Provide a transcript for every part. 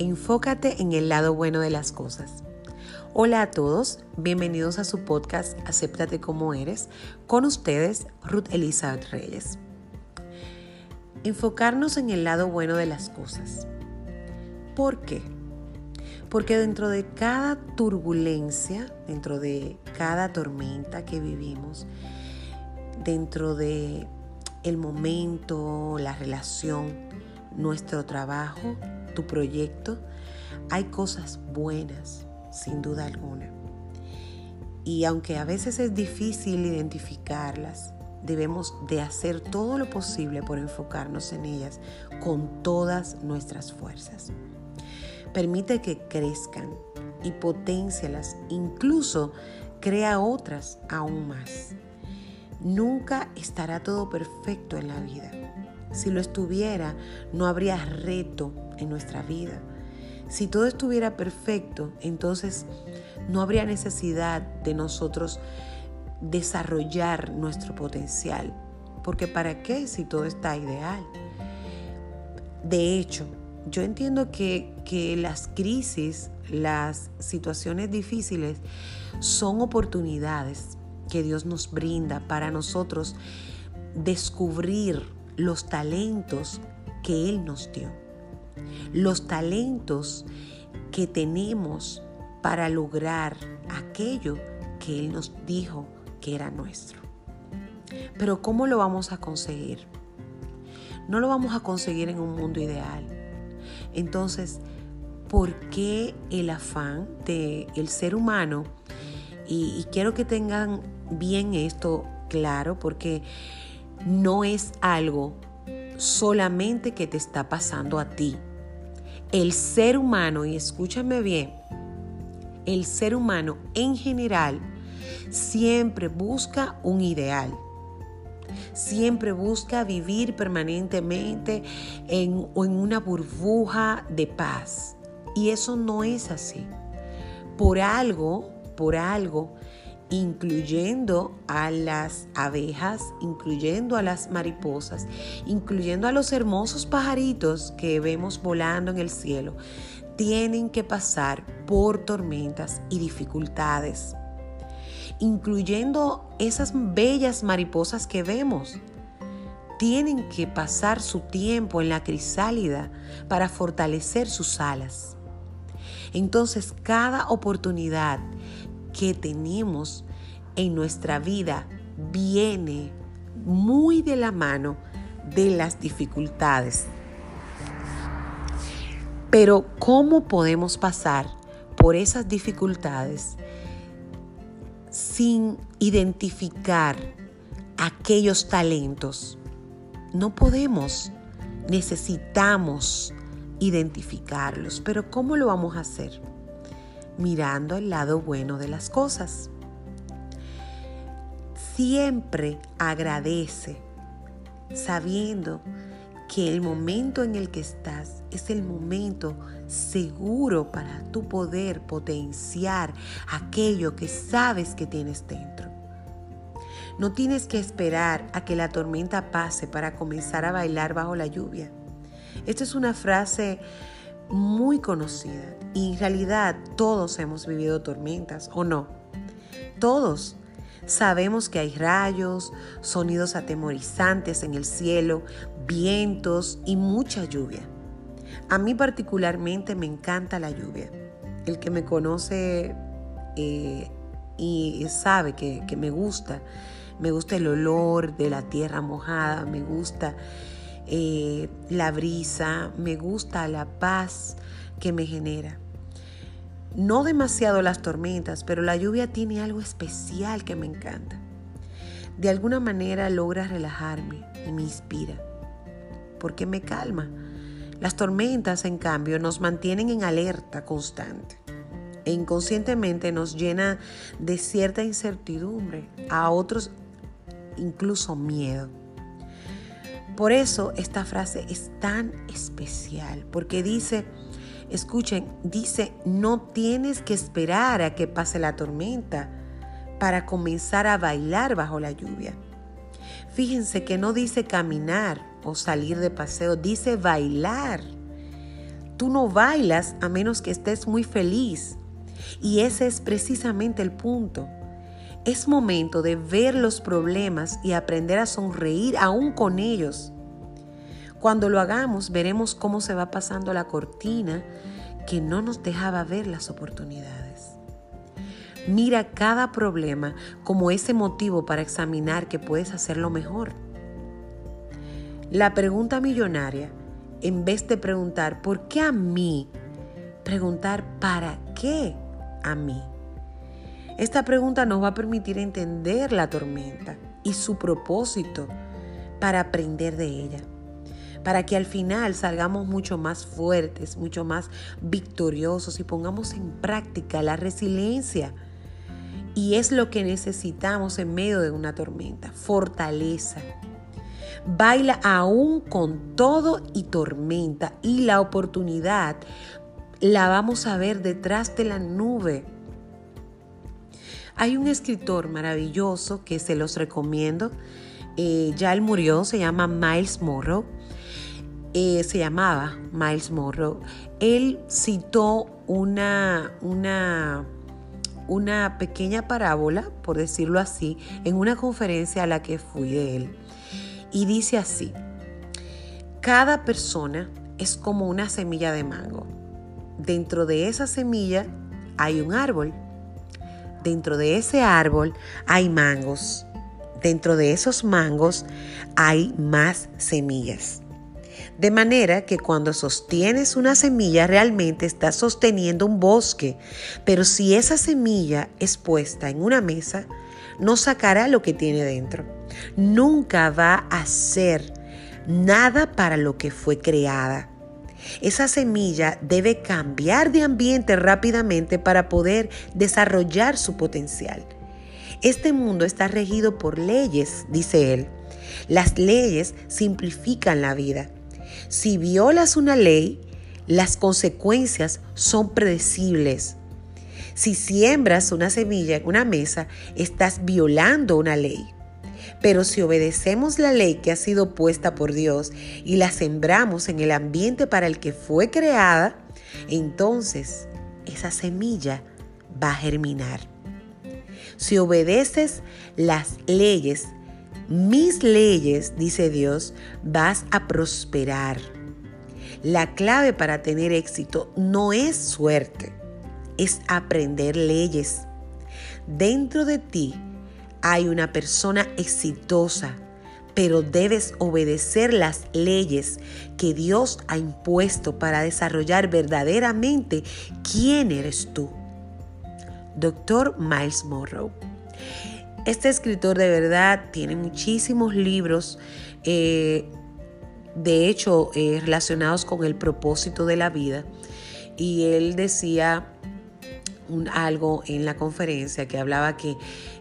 Enfócate en el lado bueno de las cosas. Hola a todos, bienvenidos a su podcast Acéptate como eres. Con ustedes, Ruth Elizabeth Reyes. Enfocarnos en el lado bueno de las cosas. ¿Por qué? Porque dentro de cada turbulencia, dentro de cada tormenta que vivimos, dentro de el momento, la relación, nuestro trabajo, tu proyecto, hay cosas buenas, sin duda alguna. Y aunque a veces es difícil identificarlas, debemos de hacer todo lo posible por enfocarnos en ellas con todas nuestras fuerzas. Permite que crezcan y potencialas, incluso crea otras aún más. Nunca estará todo perfecto en la vida. Si lo estuviera, no habría reto en nuestra vida. Si todo estuviera perfecto, entonces no habría necesidad de nosotros desarrollar nuestro potencial. Porque ¿para qué si todo está ideal? De hecho, yo entiendo que, que las crisis, las situaciones difíciles son oportunidades que Dios nos brinda para nosotros descubrir los talentos que Él nos dio. Los talentos que tenemos para lograr aquello que Él nos dijo que era nuestro. Pero ¿cómo lo vamos a conseguir? No lo vamos a conseguir en un mundo ideal. Entonces, ¿por qué el afán del ser humano? Y, y quiero que tengan bien esto claro porque no es algo solamente que te está pasando a ti. El ser humano, y escúchame bien, el ser humano en general siempre busca un ideal. Siempre busca vivir permanentemente en, en una burbuja de paz. Y eso no es así. Por algo, por algo, incluyendo a las abejas, incluyendo a las mariposas, incluyendo a los hermosos pajaritos que vemos volando en el cielo, tienen que pasar por tormentas y dificultades, incluyendo esas bellas mariposas que vemos. Tienen que pasar su tiempo en la crisálida para fortalecer sus alas. Entonces, cada oportunidad que tenemos en nuestra vida viene muy de la mano de las dificultades. Pero ¿cómo podemos pasar por esas dificultades sin identificar aquellos talentos? No podemos, necesitamos identificarlos, pero ¿cómo lo vamos a hacer? Mirando el lado bueno de las cosas. Siempre agradece, sabiendo que el momento en el que estás es el momento seguro para tu poder potenciar aquello que sabes que tienes dentro. No tienes que esperar a que la tormenta pase para comenzar a bailar bajo la lluvia. Esta es una frase muy conocida y en realidad todos hemos vivido tormentas, ¿o no? Todos. Sabemos que hay rayos, sonidos atemorizantes en el cielo, vientos y mucha lluvia. A mí particularmente me encanta la lluvia. El que me conoce eh, y sabe que, que me gusta, me gusta el olor de la tierra mojada, me gusta eh, la brisa, me gusta la paz que me genera. No demasiado las tormentas, pero la lluvia tiene algo especial que me encanta. De alguna manera logra relajarme y me inspira, porque me calma. Las tormentas, en cambio, nos mantienen en alerta constante e inconscientemente nos llena de cierta incertidumbre, a otros incluso miedo. Por eso esta frase es tan especial, porque dice, escuchen, dice, no tienes que esperar a que pase la tormenta para comenzar a bailar bajo la lluvia. Fíjense que no dice caminar o salir de paseo, dice bailar. tú no bailas a menos que estés muy feliz. Y ese es precisamente el punto. Es momento de ver los problemas y aprender a sonreír aún con ellos. Cuando lo hagamos, veremos cómo se va pasando la cortina que no nos dejaba ver las oportunidades. Mira cada problema como ese motivo para examinar que puedes hacerlo mejor. La pregunta millonaria, en vez de preguntar ¿por qué a mí? Preguntar ¿para qué a mí? Esta pregunta nos va a permitir entender la tormenta y su propósito para aprender de ella para que al final salgamos mucho más fuertes, mucho más victoriosos y pongamos en práctica la resiliencia. Y es lo que necesitamos en medio de una tormenta, fortaleza. Baila aún con todo y tormenta y la oportunidad la vamos a ver detrás de la nube. Hay un escritor maravilloso que se los recomiendo. Eh, ya él murió, se llama Miles Morrow. Eh, se llamaba Miles Morrow, él citó una, una, una pequeña parábola, por decirlo así, en una conferencia a la que fui de él. Y dice así, cada persona es como una semilla de mango. Dentro de esa semilla hay un árbol. Dentro de ese árbol hay mangos. Dentro de esos mangos hay más semillas. De manera que cuando sostienes una semilla realmente estás sosteniendo un bosque, pero si esa semilla es puesta en una mesa, no sacará lo que tiene dentro. Nunca va a ser nada para lo que fue creada. Esa semilla debe cambiar de ambiente rápidamente para poder desarrollar su potencial. Este mundo está regido por leyes, dice él. Las leyes simplifican la vida. Si violas una ley, las consecuencias son predecibles. Si siembras una semilla en una mesa, estás violando una ley. Pero si obedecemos la ley que ha sido puesta por Dios y la sembramos en el ambiente para el que fue creada, entonces esa semilla va a germinar. Si obedeces las leyes mis leyes, dice Dios, vas a prosperar. La clave para tener éxito no es suerte, es aprender leyes. Dentro de ti hay una persona exitosa, pero debes obedecer las leyes que Dios ha impuesto para desarrollar verdaderamente quién eres tú. Doctor Miles Morrow. Este escritor de verdad tiene muchísimos libros, eh, de hecho, eh, relacionados con el propósito de la vida. Y él decía algo en la conferencia que hablaba que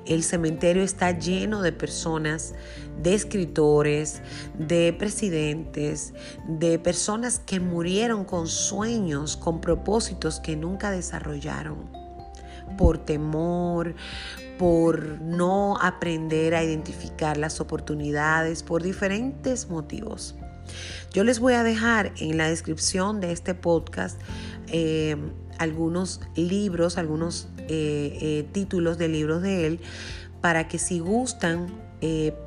el cementerio está lleno de personas, de escritores, de presidentes, de personas que murieron con sueños, con propósitos que nunca desarrollaron por temor, por no aprender a identificar las oportunidades, por diferentes motivos. Yo les voy a dejar en la descripción de este podcast eh, algunos libros, algunos eh, eh, títulos de libros de él, para que si gustan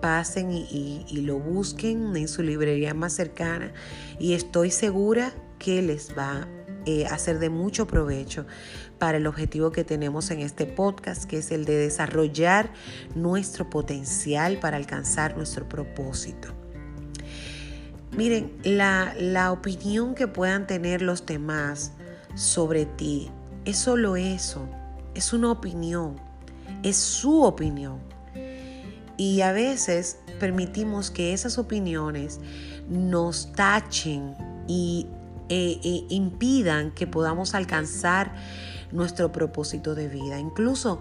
pasen y, y, lo busquen en su librería más cercana y estoy segura que les va a ser de mucho provecho para el objetivo que tenemos en este podcast, que es el de desarrollar nuestro potencial para alcanzar nuestro propósito. Miren, la, la opinión que puedan tener los demás sobre ti es solo eso, es una opinión, es su opinión. Y a veces permitimos que esas opiniones nos tachen y e, e impidan que podamos alcanzar nuestro propósito de vida. Incluso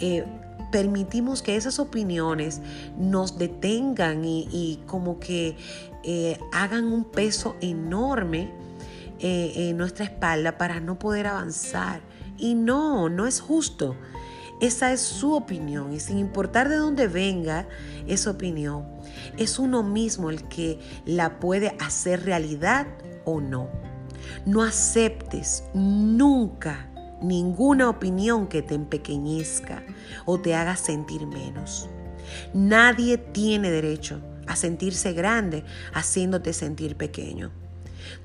eh, permitimos que esas opiniones nos detengan y, como que eh, hagan un peso enorme eh, en nuestra espalda para no poder avanzar. Y no, no es justo. Esa es su opinión y sin importar de dónde venga esa opinión, es uno mismo el que la puede hacer realidad o no. No aceptes nunca ninguna opinión que te empequeñezca o te haga sentir menos. Nadie tiene derecho a sentirse grande haciéndote sentir pequeño.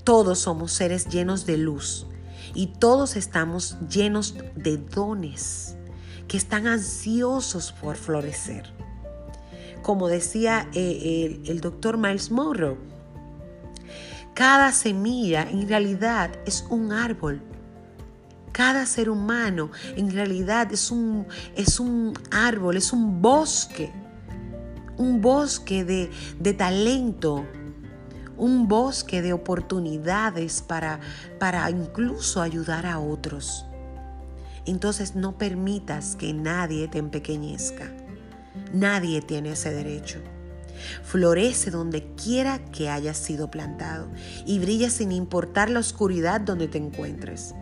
Todos somos seres llenos de luz y todos estamos llenos de dones que están ansiosos por florecer. Como decía eh, el, doctor Miles Monroe, cada semilla en realidad es un árbol cada ser humano en realidad es un, es un árbol, es un bosque, un bosque de, de talento, un bosque de oportunidades para, para incluso ayudar a otros. Entonces no permitas que nadie te empequeñezca. Nadie tiene ese derecho. Florece donde quiera que hayas sido plantado y brilla sin importar la oscuridad donde te encuentres.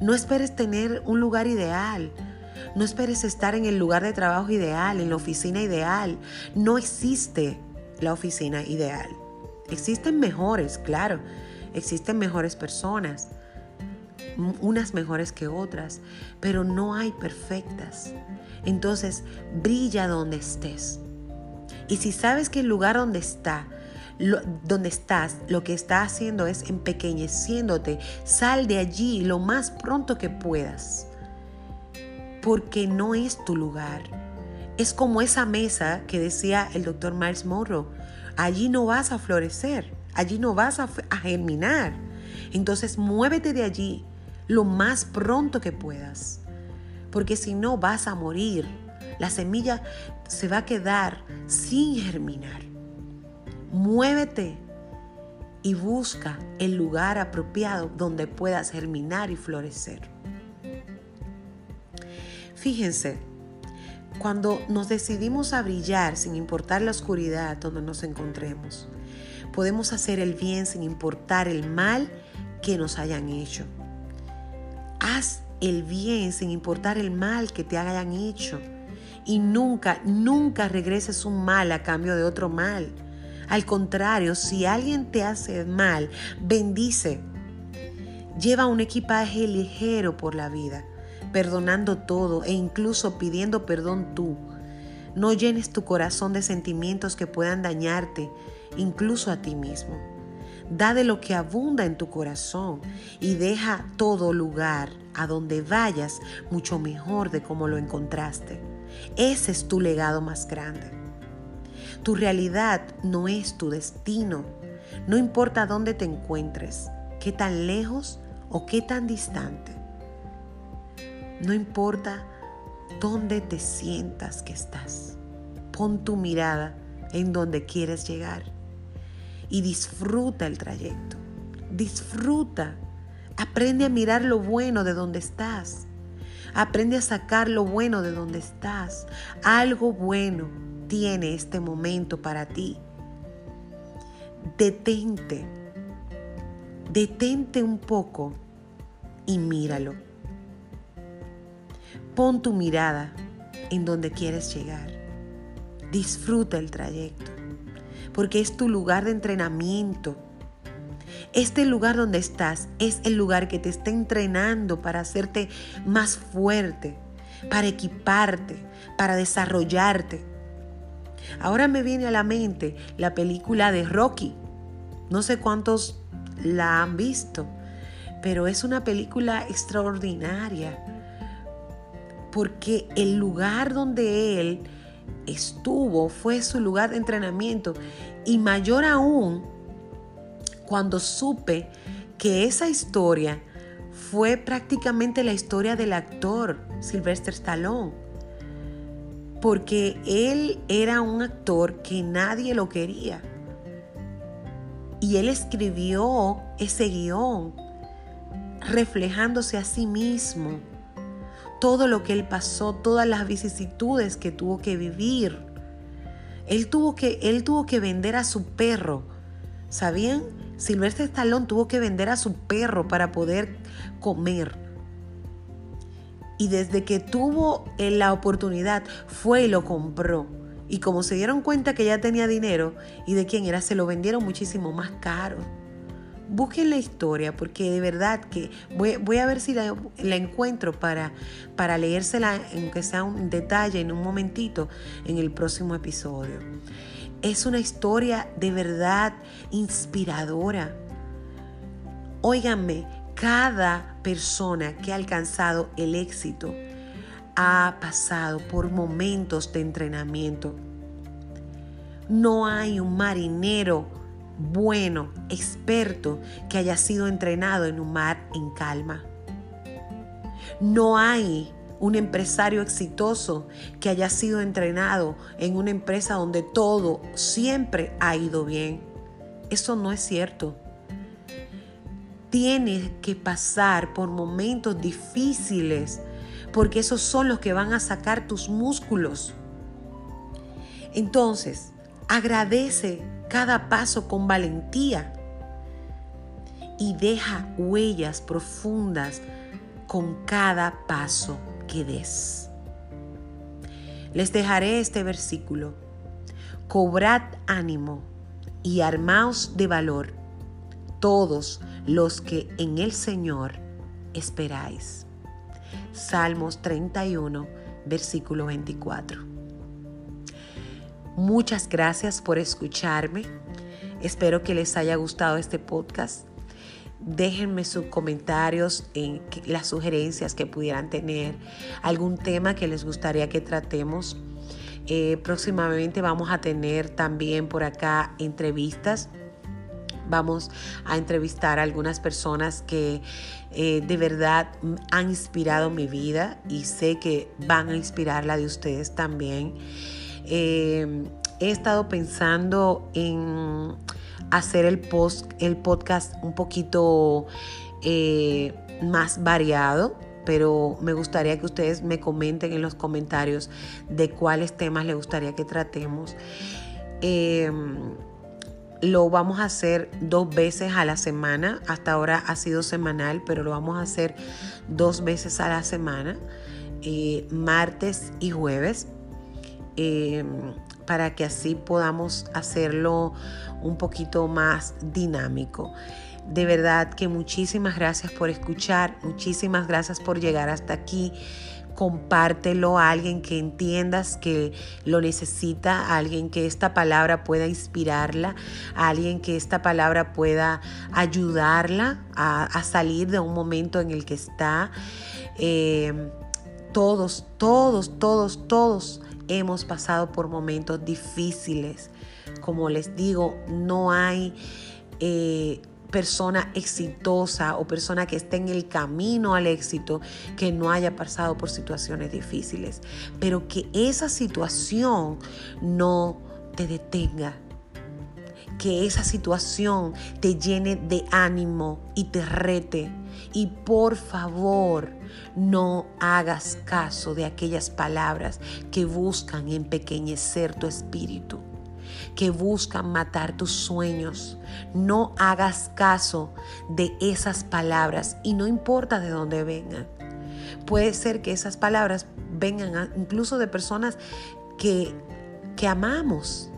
No esperes tener un lugar ideal. No esperes estar en el lugar de trabajo ideal, en la oficina ideal. No existe la oficina ideal. Existen mejores, claro. Existen mejores personas, unas mejores que otras, pero no hay perfectas. Entonces, brilla donde estés. Y si sabes que el lugar donde está donde estás, lo que está haciendo es empequeñeciéndote. Sal de allí lo más pronto que puedas. Porque no es tu lugar. Es como esa mesa que decía el doctor Miles Monroe. Allí no vas a florecer. Allí no vas a, a germinar. Entonces muévete de allí lo más pronto que puedas. Porque si no vas a morir. La semilla se va a quedar sin germinar. Muévete y busca el lugar apropiado donde puedas germinar y florecer. Fíjense, cuando nos decidimos a brillar sin importar la oscuridad donde nos encontremos, podemos hacer el bien sin importar el mal que nos hayan hecho. Haz el bien sin importar el mal que te hayan hecho. Y nunca, nunca regreses un mal a cambio de otro mal al contrario, si alguien te hace mal, bendice. Lleva un equipaje ligero por la vida, perdonando todo e incluso pidiendo perdón tú. No llenes tu corazón de sentimientos que puedan dañarte, incluso a ti mismo. Da de lo que abunda en tu corazón y deja todo lugar a donde vayas mucho mejor de como lo encontraste. Ese es tu legado más grande. Tu realidad no es tu destino. No importa dónde te encuentres, qué tan lejos o qué tan distante. No importa dónde te sientas que estás. Pon tu mirada en donde quieres llegar y disfruta el trayecto. Disfruta. Aprende a mirar lo bueno de donde estás. Aprende a sacar lo bueno de donde estás. Algo bueno tiene este momento para ti. Detente, detente un poco y míralo. Pon tu mirada en donde quieres llegar. Disfruta el trayecto, porque es tu lugar de entrenamiento. Este lugar donde estás es el lugar que te está entrenando para hacerte más fuerte, para equiparte, para desarrollarte. Ahora me viene a la mente la película de Rocky. No sé cuántos la han visto, pero es una película extraordinaria porque el lugar donde él estuvo fue su lugar de entrenamiento y mayor aún cuando supe que esa historia fue prácticamente la historia del actor Sylvester Stallone porque él era un actor que nadie lo quería. Y él escribió ese guion reflejándose a sí mismo todo lo que él pasó, todas las vicisitudes que tuvo que vivir. Él tuvo que, él tuvo que vender a su perro. ¿Sabían? Silvestre Stallone tuvo que vender a su perro para poder comer y desde que tuvo eh, la oportunidad fue y lo compró. Y como se dieron cuenta que ya tenía dinero y de quién era, se lo vendieron muchísimo más caro. Busquen la historia porque de verdad que voy, a ver si la, encuentro para, para leérsela, aunque sea un detalle en un momentito, en el próximo episodio. Es una historia de verdad inspiradora. Óiganme, cada persona que ha alcanzado el éxito ha pasado por momentos de entrenamiento. No hay un marinero bueno, experto, que haya sido entrenado en un mar en calma. No hay un empresario exitoso que haya sido entrenado en una empresa donde todo siempre ha ido bien. Eso no es cierto. Tienes que pasar por momentos difíciles porque esos son los que van a sacar tus músculos. Entonces, agradece cada paso con valentía y deja huellas profundas con cada paso que des. Les dejaré este versículo. Cobrad ánimo y armaos de valor todos los que en el Señor esperáis. Salmos 31, versículo 24. Muchas gracias por escucharme. Espero que les haya gustado este podcast. Déjenme sus comentarios en las sugerencias que pudieran tener, algún tema que les gustaría que tratemos. Eh, próximamente vamos a tener también por acá entrevistas vamos a entrevistar a algunas personas que eh, de verdad han inspirado mi vida y sé que van a inspirar la de ustedes también. Eh, he estado pensando en hacer el, post, el podcast un poquito eh, más variado pero me gustaría que ustedes me comenten en los comentarios de cuáles temas les gustaría que tratemos. Lo vamos a hacer dos veces a la semana. Hasta ahora ha sido semanal, pero lo vamos a hacer dos veces a la semana, eh, martes y jueves, eh, para que así podamos hacerlo un poquito más dinámico. De verdad que muchísimas gracias por escuchar, muchísimas gracias por llegar hasta aquí compártelo a alguien que entiendas que lo necesita, a alguien que esta palabra pueda inspirarla, a alguien que esta palabra pueda ayudarla a, salir de un momento en el que está. Eh, todos, todos, todos, todos hemos pasado por momentos difíciles. Como les digo, no hay eh, persona exitosa o persona que esté en el camino al éxito que no haya pasado por situaciones difíciles, pero que esa situación no te detenga, que esa situación te llene de ánimo y te rete. Y por favor, no hagas caso de aquellas palabras que buscan empequeñecer tu espíritu que buscan matar tus sueños. No hagas caso de esas palabras y no importa de dónde vengan. Puede ser que esas palabras vengan incluso de personas que, que amamos.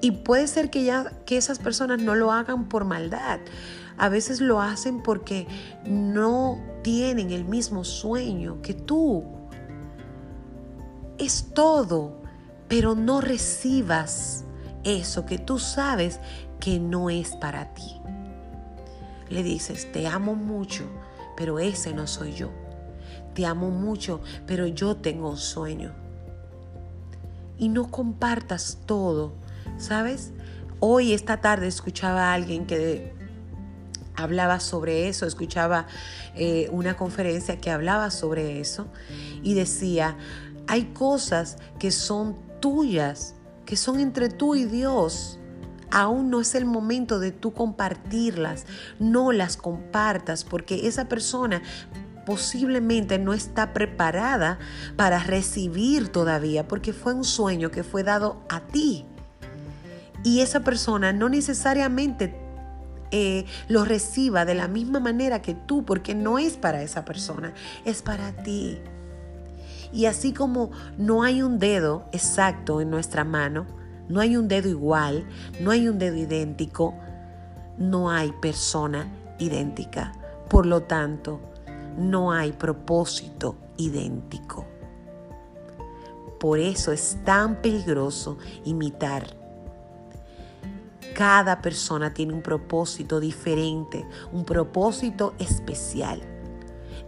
Y puede ser que, ya, que esas personas no lo hagan por maldad. A veces lo hacen porque no tienen el mismo sueño que tú. Es todo, pero no recibas eso que tú sabes que no es para ti. Le dices, te amo mucho, pero ese no soy yo. Te amo mucho, pero yo tengo un sueño. Y no compartas todo, ¿sabes? Hoy, esta tarde, escuchaba a alguien que hablaba sobre eso, escuchaba eh, una conferencia que hablaba sobre eso y decía, hay cosas que son tuyas, que son entre tú y Dios. Aún no es el momento de tú compartirlas. No las compartas porque esa persona posiblemente no está preparada para recibir todavía porque fue un sueño que fue dado a ti. Y esa persona no necesariamente eh, lo reciba de la misma manera que tú porque no es para esa persona, es para ti. Y así como no hay un dedo exacto en nuestra mano, no hay un dedo igual, no hay un dedo idéntico, no hay persona idéntica. Por lo tanto, no hay propósito idéntico. Por eso es tan peligroso imitar. Cada persona tiene un propósito diferente, un propósito especial.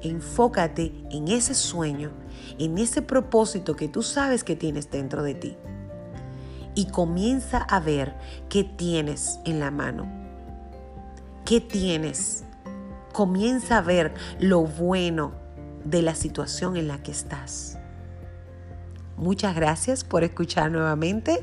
Enfócate en ese sueño, en ese propósito que tú sabes que tienes dentro de ti. Y comienza a ver qué tienes en la mano. ¿Qué tienes? Comienza a ver lo bueno de la situación en la que estás. Muchas gracias por escuchar nuevamente.